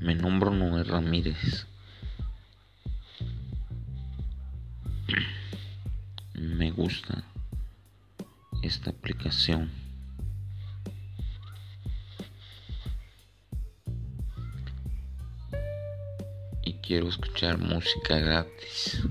Me nombro Noé Ramírez. Me gusta esta aplicación. Y quiero escuchar música gratis.